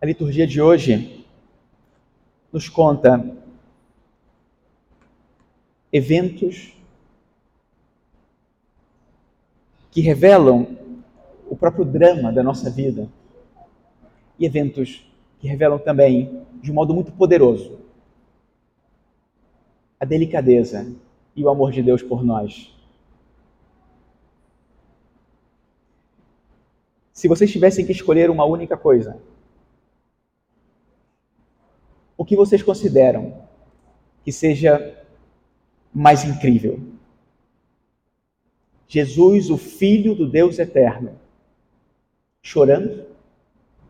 A liturgia de hoje nos conta eventos que revelam o próprio drama da nossa vida e eventos que revelam também, de um modo muito poderoso, a delicadeza e o amor de Deus por nós. Se vocês tivessem que escolher uma única coisa, que vocês consideram que seja mais incrível? Jesus, o Filho do Deus Eterno, chorando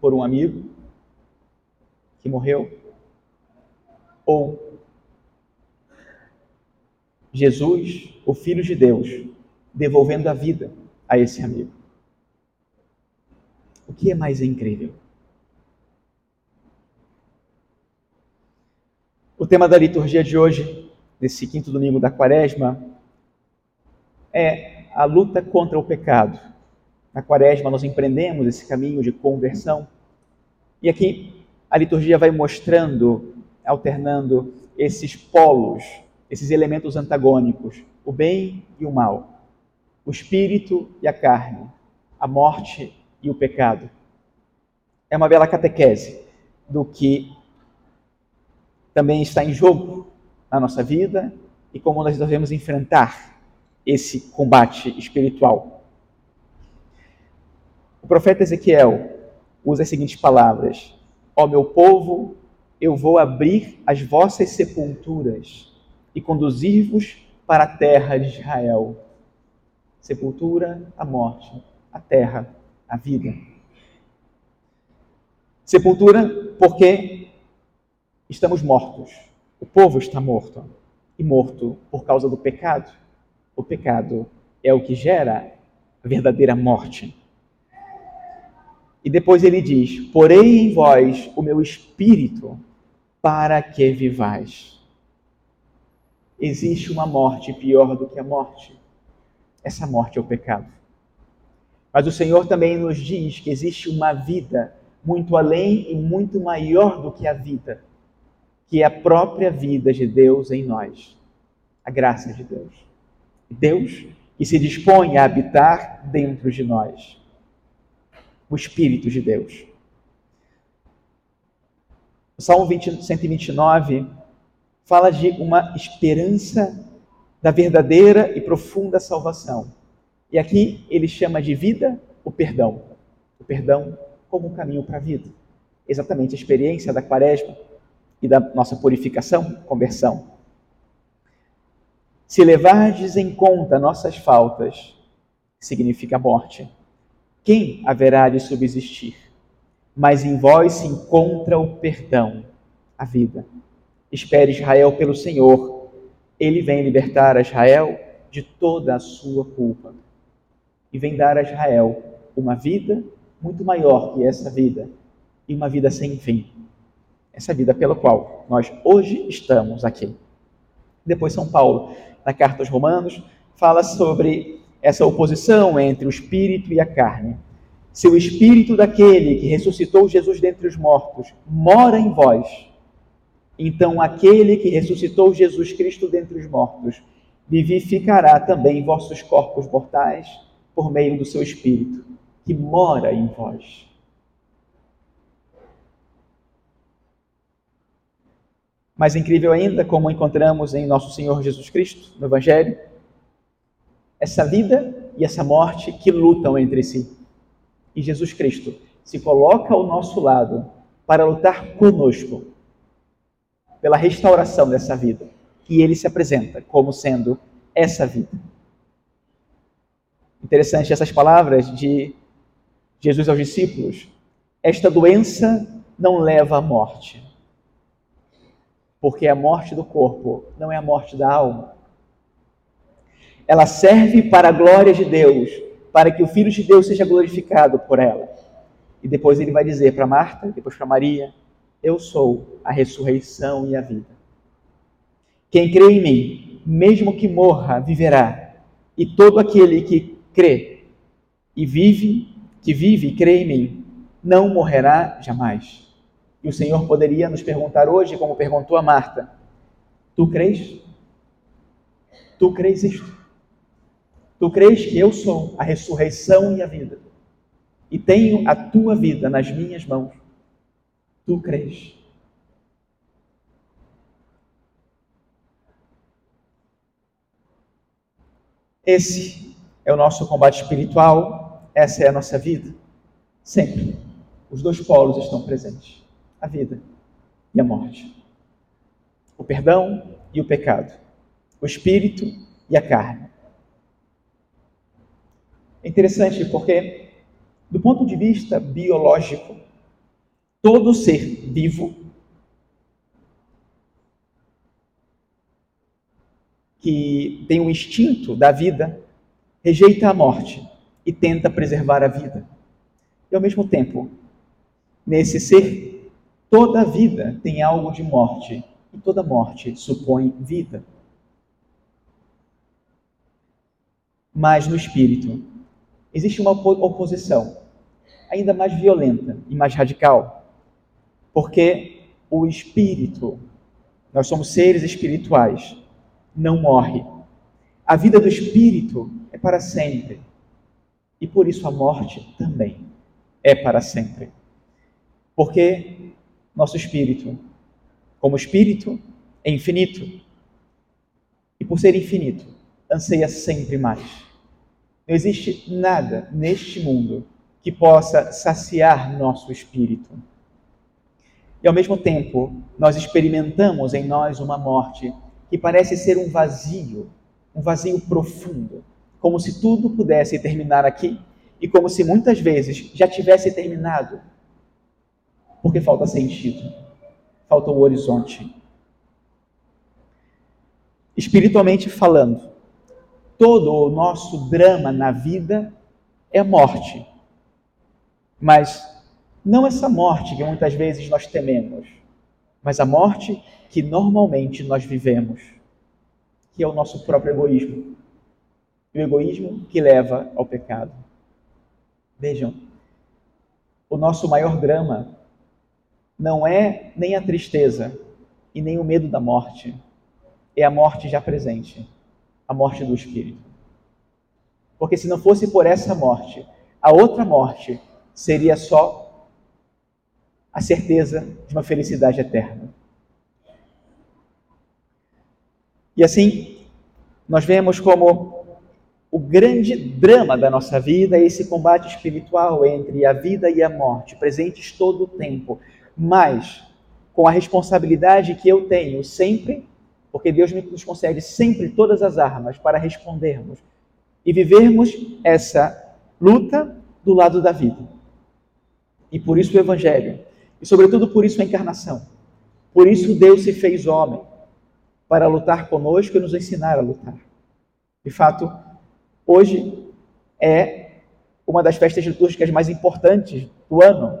por um amigo que morreu? Ou Jesus, o Filho de Deus, devolvendo a vida a esse amigo? O que é mais incrível? Tema da liturgia de hoje, desse quinto domingo da quaresma, é a luta contra o pecado. Na quaresma, nós empreendemos esse caminho de conversão. E aqui a liturgia vai mostrando, alternando esses polos, esses elementos antagônicos, o bem e o mal, o espírito e a carne, a morte e o pecado. É uma bela catequese do que também está em jogo na nossa vida e como nós devemos enfrentar esse combate espiritual. O profeta Ezequiel usa as seguintes palavras: Ó meu povo, eu vou abrir as vossas sepulturas e conduzir-vos para a terra de Israel. Sepultura, a morte, a terra, a vida. Sepultura, porque estamos mortos. O povo está morto. E morto por causa do pecado. O pecado é o que gera a verdadeira morte. E depois ele diz: Porei em vós o meu espírito para que vivais. Existe uma morte pior do que a morte. Essa morte é o pecado. Mas o Senhor também nos diz que existe uma vida muito além e muito maior do que a vida, que é a própria vida de Deus em nós, a graça de Deus. Deus que se dispõe a habitar dentro de nós, o Espírito de Deus. O Salmo 20, 129 fala de uma esperança da verdadeira e profunda salvação. E aqui ele chama de vida o perdão. O perdão como um caminho para a vida. Exatamente a experiência da quaresma e da nossa purificação, conversão. Se levardes em conta nossas faltas, significa morte, quem haverá de subsistir? Mas em vós se encontra o perdão, a vida. Espere Israel pelo Senhor, ele vem libertar a Israel de toda a sua culpa e vem dar a Israel uma vida muito maior que essa vida e uma vida sem fim. Essa vida pela qual nós hoje estamos aqui. Depois, São Paulo, na carta aos Romanos, fala sobre essa oposição entre o espírito e a carne. Se o espírito daquele que ressuscitou Jesus dentre os mortos mora em vós, então aquele que ressuscitou Jesus Cristo dentre os mortos vivificará também vossos corpos mortais por meio do seu Espírito, que mora em vós. Mais incrível ainda, como encontramos em nosso Senhor Jesus Cristo, no Evangelho, essa vida e essa morte que lutam entre si. E Jesus Cristo se coloca ao nosso lado para lutar conosco pela restauração dessa vida. E ele se apresenta como sendo essa vida. Interessante essas palavras de Jesus aos discípulos. Esta doença não leva à morte, porque a morte do corpo não é a morte da alma. Ela serve para a glória de Deus, para que o Filho de Deus seja glorificado por ela. E depois ele vai dizer para Marta, depois para Maria: Eu sou a ressurreição e a vida. Quem crê em mim, mesmo que morra, viverá. E todo aquele que crê e vive, que vive e crê em mim, não morrerá jamais. O Senhor poderia nos perguntar hoje, como perguntou a Marta: Tu crês? Tu crês isto? Tu crês que eu sou a ressurreição e a vida? E tenho a tua vida nas minhas mãos? Tu crês? Esse é o nosso combate espiritual, essa é a nossa vida. Sempre. Os dois polos estão presentes: a vida e a morte. O perdão e o pecado. O espírito e a carne. É interessante porque, do ponto de vista biológico, todo ser vivo que tem o instinto da vida rejeita a morte e tenta preservar a vida. E ao mesmo tempo, nesse ser, toda vida tem algo de morte e toda morte supõe vida. Mas no espírito existe uma oposição ainda mais violenta e mais radical, porque o espírito, nós somos seres espirituais, não morre. A vida do espírito é para sempre. E por isso a morte também é para sempre. Porque nosso espírito, como espírito, é infinito. E por ser infinito, anseia sempre mais. Não existe nada neste mundo que possa saciar nosso espírito. E ao mesmo tempo, nós experimentamos em nós uma morte que parece ser um vazio, um vazio profundo, como se tudo pudesse terminar aqui e como se muitas vezes já tivesse terminado, porque falta sentido, falta o horizonte. Espiritualmente falando, todo o nosso drama na vida é morte. Mas não essa morte que muitas vezes nós tememos, mas a morte que normalmente nós vivemos, que é o nosso próprio egoísmo. O egoísmo que leva ao pecado. Vejam, o nosso maior drama não é nem a tristeza e nem o medo da morte, é a morte já presente, a morte do espírito. Porque se não fosse por essa morte, a outra morte seria só a certeza de uma felicidade eterna. E assim, nós vemos como o grande drama da nossa vida é esse combate espiritual entre a vida e a morte, presentes todo o tempo, mas com a responsabilidade que eu tenho sempre, porque Deus nos concede sempre todas as armas para respondermos e vivermos essa luta do lado da vida. E por isso o Evangelho, e sobretudo por isso a encarnação. Por isso Deus se fez homem para lutar conosco e nos ensinar a lutar. De fato, hoje é uma das festas litúrgicas mais importantes do ano.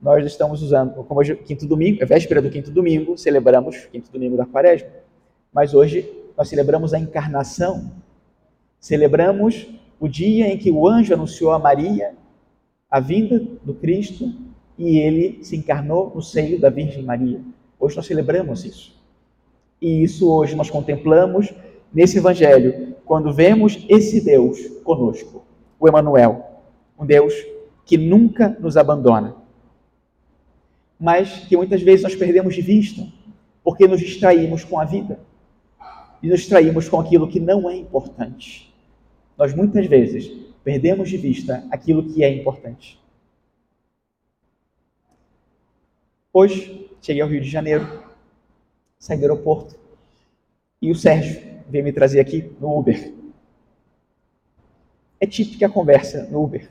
Nós estamos usando, como hoje, quinto domingo, é véspera do quinto domingo, celebramos quinto domingo da quaresma. Mas hoje nós celebramos a encarnação. Celebramos o dia em que o anjo anunciou a Maria a vinda do Cristo e ele se encarnou no seio da Virgem Maria. Hoje nós celebramos isso. E isso hoje nós contemplamos nesse evangelho, quando vemos esse Deus conosco, o Emanuel, um Deus que nunca nos abandona. Mas que muitas vezes nós perdemos de vista, porque nos distraímos com a vida e nos distraímos com aquilo que não é importante. Nós muitas vezes perdemos de vista aquilo que é importante. Hoje, cheguei ao Rio de Janeiro, saí do aeroporto e o Sérgio veio me trazer aqui no Uber. É típica a conversa no Uber.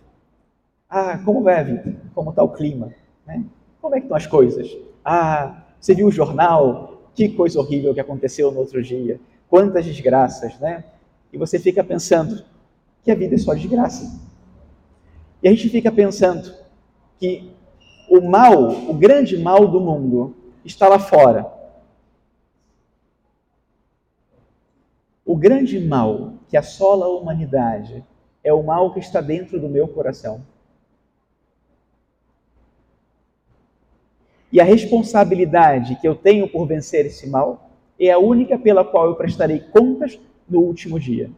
Ah, como vai a vida? Como está o clima? Né? Como é que estão as coisas? Ah, você viu o jornal? Que coisa horrível que aconteceu no outro dia. Quantas desgraças, né? E você fica pensando que a vida é só desgraça. E a gente fica pensando que o mal, o grande mal do mundo, está lá fora. O grande mal que assola a humanidade é o mal que está dentro do meu coração. E a responsabilidade que eu tenho por vencer esse mal é a única pela qual eu prestarei contas no último dia.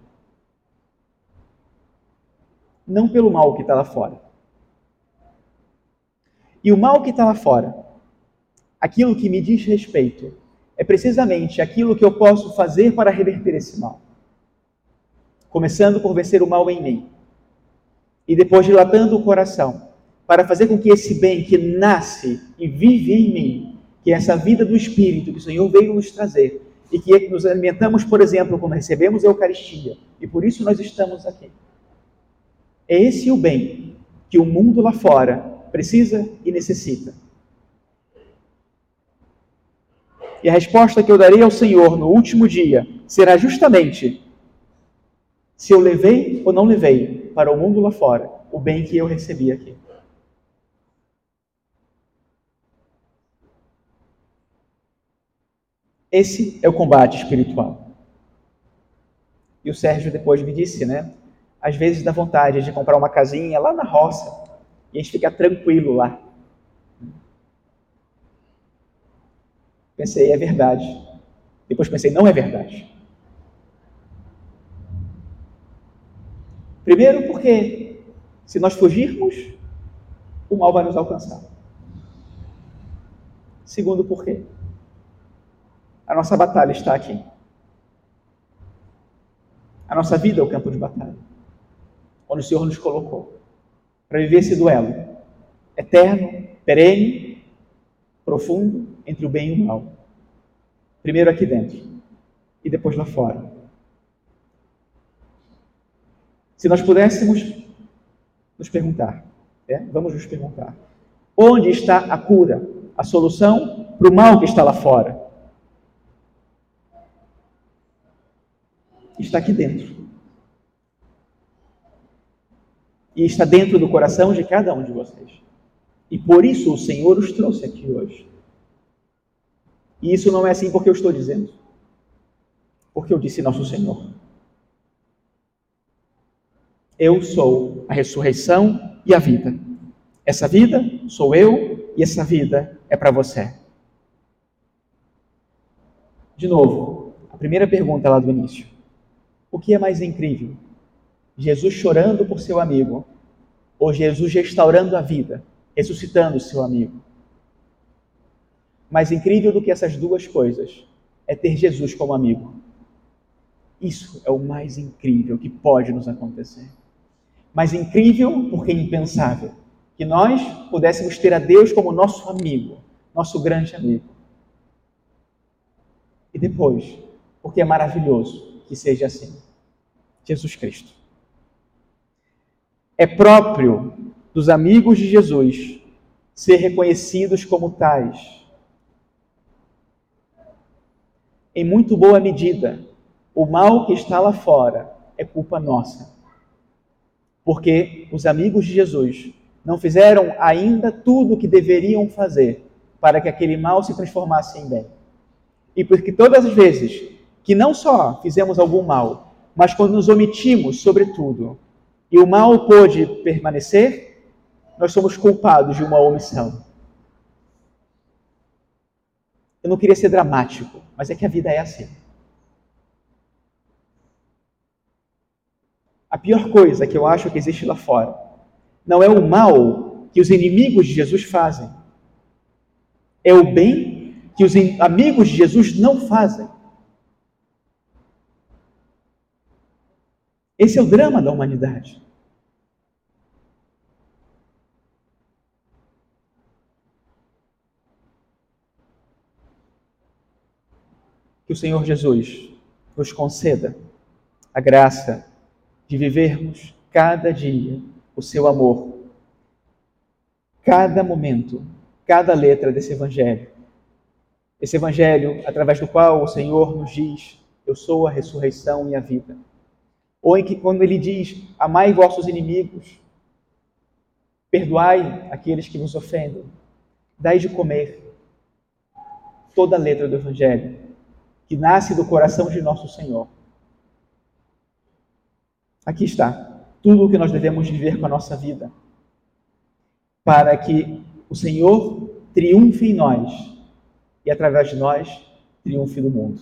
Não pelo mal que está lá fora. E o mal que está lá fora, aquilo que me diz respeito, é precisamente aquilo que eu posso fazer para reverter esse mal. Começando por vencer o mal em mim. E depois dilatando o coração, para fazer com que esse bem que nasce e vive em mim, que é essa vida do Espírito que o Senhor veio nos trazer, e que nos alimentamos, por exemplo, quando recebemos a Eucaristia, e por isso nós estamos aqui. É esse o bem que o mundo lá fora precisa e necessita. E a resposta que eu darei ao Senhor no último dia será justamente se eu levei ou não levei para o mundo lá fora o bem que eu recebi aqui. Esse é o combate espiritual. E o Sérgio depois me disse, né? Às vezes dá vontade de comprar uma casinha lá na roça e a gente fica tranquilo lá. Pensei, é verdade. Depois pensei, não é verdade. Primeiro, porque se nós fugirmos, o mal vai nos alcançar. Segundo, porque a nossa batalha está aqui. A nossa vida é o campo de batalha, onde o Senhor nos colocou para viver esse duelo eterno, perene, profundo entre o bem e o mal. Primeiro aqui dentro e depois lá fora. Se nós pudéssemos nos perguntar, é? vamos nos perguntar, onde está a cura, a solução para o mal que está lá fora? Está aqui dentro. E está dentro do coração de cada um de vocês. E por isso o Senhor os trouxe aqui hoje. E isso não é assim porque eu estou dizendo. Porque eu disse nosso Senhor. Eu sou a ressurreição e a vida. Essa vida sou eu e essa vida é para você. De novo, a primeira pergunta lá do início. O que é mais incrível? Jesus chorando por seu amigo ou Jesus restaurando a vida, ressuscitando seu amigo? Mais incrível do que essas duas coisas é ter Jesus como amigo. Isso é o mais incrível que pode nos acontecer. Mais incrível porque impensável que nós pudéssemos ter a Deus como nosso amigo, nosso grande amigo. E depois, porque é maravilhoso que seja assim. Jesus Cristo. É próprio dos amigos de Jesus ser reconhecidos como tais. Em muito boa medida, o mal que está lá fora é culpa nossa porque os amigos de Jesus não fizeram ainda tudo o que deveriam fazer para que aquele mal se transformasse em bem. E porque todas as vezes que não só fizemos algum mal, mas quando nos omitimos, sobretudo, e o mal pôde permanecer, nós somos culpados de uma omissão. Eu não queria ser dramático, mas é que a vida é assim. A pior coisa que eu acho que existe lá fora não é o mal que os inimigos de Jesus fazem, é o bem que os amigos de Jesus não fazem. Esse é o drama da humanidade. Que o Senhor Jesus nos conceda a graça de vivermos cada dia o seu amor, cada momento, cada letra desse Evangelho. Esse Evangelho através do qual o Senhor nos diz: Eu sou a ressurreição e a vida. Ou em que, quando ele diz: Amai vossos inimigos, perdoai aqueles que vos ofendem, dai de comer. Toda a letra do Evangelho, que nasce do coração de nosso Senhor Aqui está tudo o que nós devemos viver com a nossa vida, para que o Senhor triunfe em nós e através de nós triunfe no mundo.